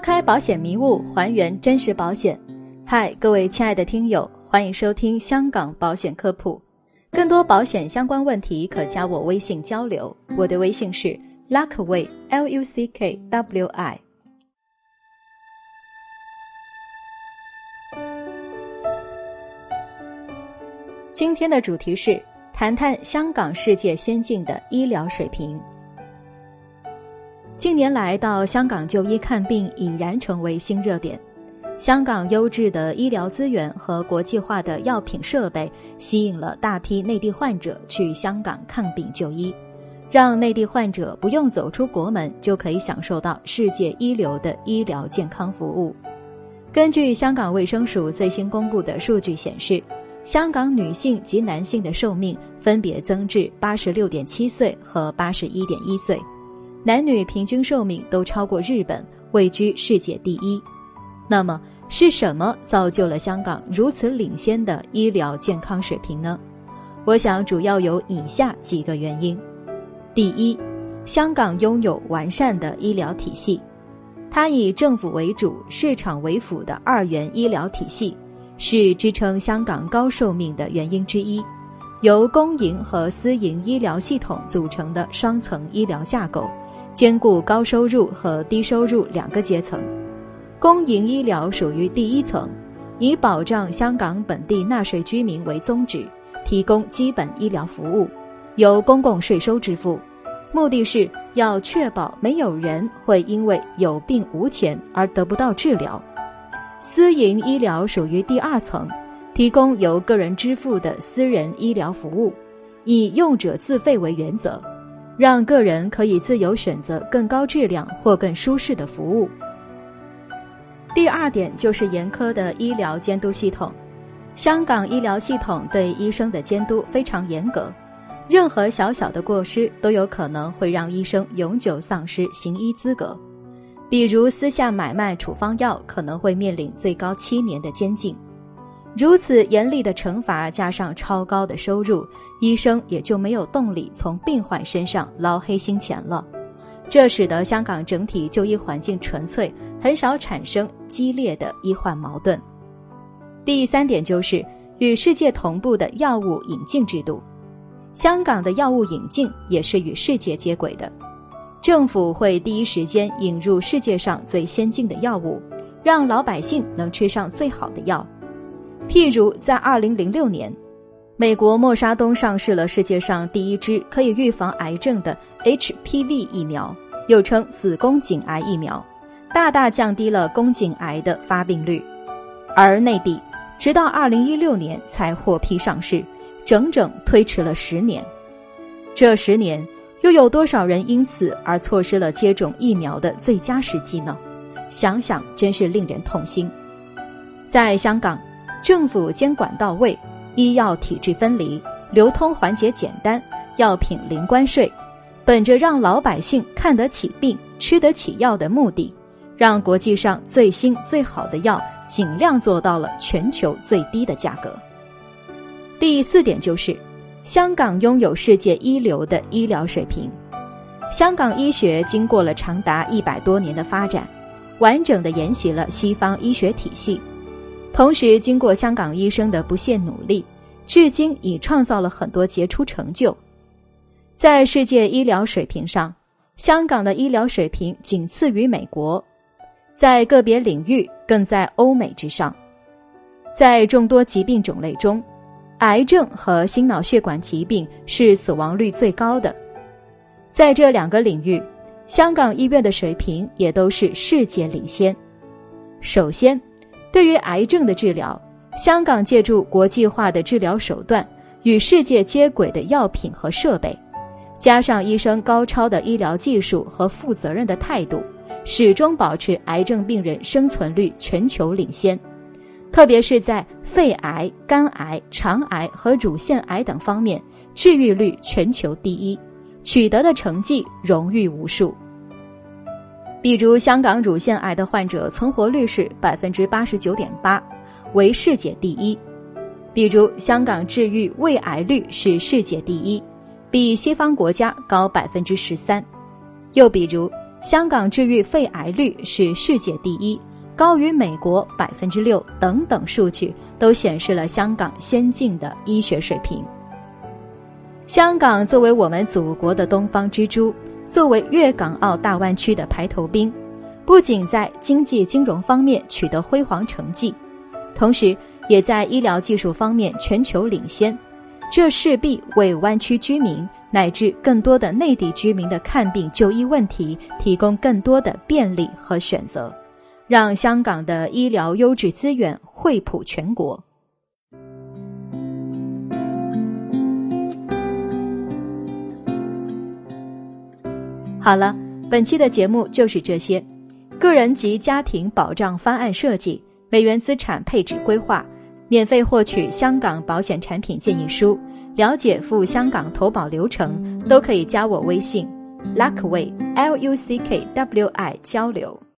拨开保险迷雾，还原真实保险。嗨，各位亲爱的听友，欢迎收听香港保险科普。更多保险相关问题，可加我微信交流。我的微信是 Luckway，L U C K W I。今天的主题是谈谈香港世界先进的医疗水平。近年来到香港就医看病已然成为新热点。香港优质的医疗资源和国际化的药品设备吸引了大批内地患者去香港看病就医，让内地患者不用走出国门就可以享受到世界一流的医疗健康服务。根据香港卫生署最新公布的数据显示，香港女性及男性的寿命分别增至八十六点七岁和八十一点一岁。男女平均寿命都超过日本，位居世界第一。那么是什么造就了香港如此领先的医疗健康水平呢？我想主要有以下几个原因：第一，香港拥有完善的医疗体系，它以政府为主、市场为辅的二元医疗体系，是支撑香港高寿命的原因之一。由公营和私营医疗系统组成的双层医疗架构。兼顾高收入和低收入两个阶层，公营医疗属于第一层，以保障香港本地纳税居民为宗旨，提供基本医疗服务，由公共税收支付，目的是要确保没有人会因为有病无钱而得不到治疗。私营医疗属于第二层，提供由个人支付的私人医疗服务，以用者自费为原则。让个人可以自由选择更高质量或更舒适的服务。第二点就是严苛的医疗监督系统，香港医疗系统对医生的监督非常严格，任何小小的过失都有可能会让医生永久丧失行医资格，比如私下买卖处方药可能会面临最高七年的监禁。如此严厉的惩罚，加上超高的收入，医生也就没有动力从病患身上捞黑心钱了。这使得香港整体就医环境纯粹，很少产生激烈的医患矛盾。第三点就是与世界同步的药物引进制度，香港的药物引进也是与世界接轨的，政府会第一时间引入世界上最先进的药物，让老百姓能吃上最好的药。譬如，在二零零六年，美国默沙东上市了世界上第一支可以预防癌症的 HPV 疫苗，又称子宫颈癌疫苗，大大降低了宫颈癌的发病率。而内地直到二零一六年才获批上市，整整推迟了十年。这十年，又有多少人因此而错失了接种疫苗的最佳时机呢？想想真是令人痛心。在香港。政府监管到位，医药体制分离，流通环节简单，药品零关税，本着让老百姓看得起病、吃得起药的目的，让国际上最新最好的药尽量做到了全球最低的价格。第四点就是，香港拥有世界一流的医疗水平。香港医学经过了长达一百多年的发展，完整的沿袭了西方医学体系。同时，经过香港医生的不懈努力，至今已创造了很多杰出成就。在世界医疗水平上，香港的医疗水平仅次于美国，在个别领域更在欧美之上。在众多疾病种类中，癌症和心脑血管疾病是死亡率最高的。在这两个领域，香港医院的水平也都是世界领先。首先，对于癌症的治疗，香港借助国际化的治疗手段，与世界接轨的药品和设备，加上医生高超的医疗技术和负责任的态度，始终保持癌症病人生存率全球领先。特别是在肺癌、肝癌、肠癌和乳腺癌等方面，治愈率全球第一，取得的成绩荣誉无数。比如，香港乳腺癌的患者存活率是百分之八十九点八，为世界第一；比如，香港治愈胃癌率是世界第一，比西方国家高百分之十三；又比如，香港治愈肺癌率是世界第一，高于美国百分之六等等数据都显示了香港先进的医学水平。香港作为我们祖国的东方之珠，作为粤港澳大湾区的排头兵，不仅在经济金融方面取得辉煌成绩，同时也在医疗技术方面全球领先，这势必为湾区居民。乃至更多的内地居民的看病就医问题提供更多的便利和选择，让香港的医疗优质资源惠普全国。好了，本期的节目就是这些。个人及家庭保障方案设计、美元资产配置规划，免费获取香港保险产品建议书。了解赴香港投保流程，都可以加我微信，Luckway L U C K W I 交流。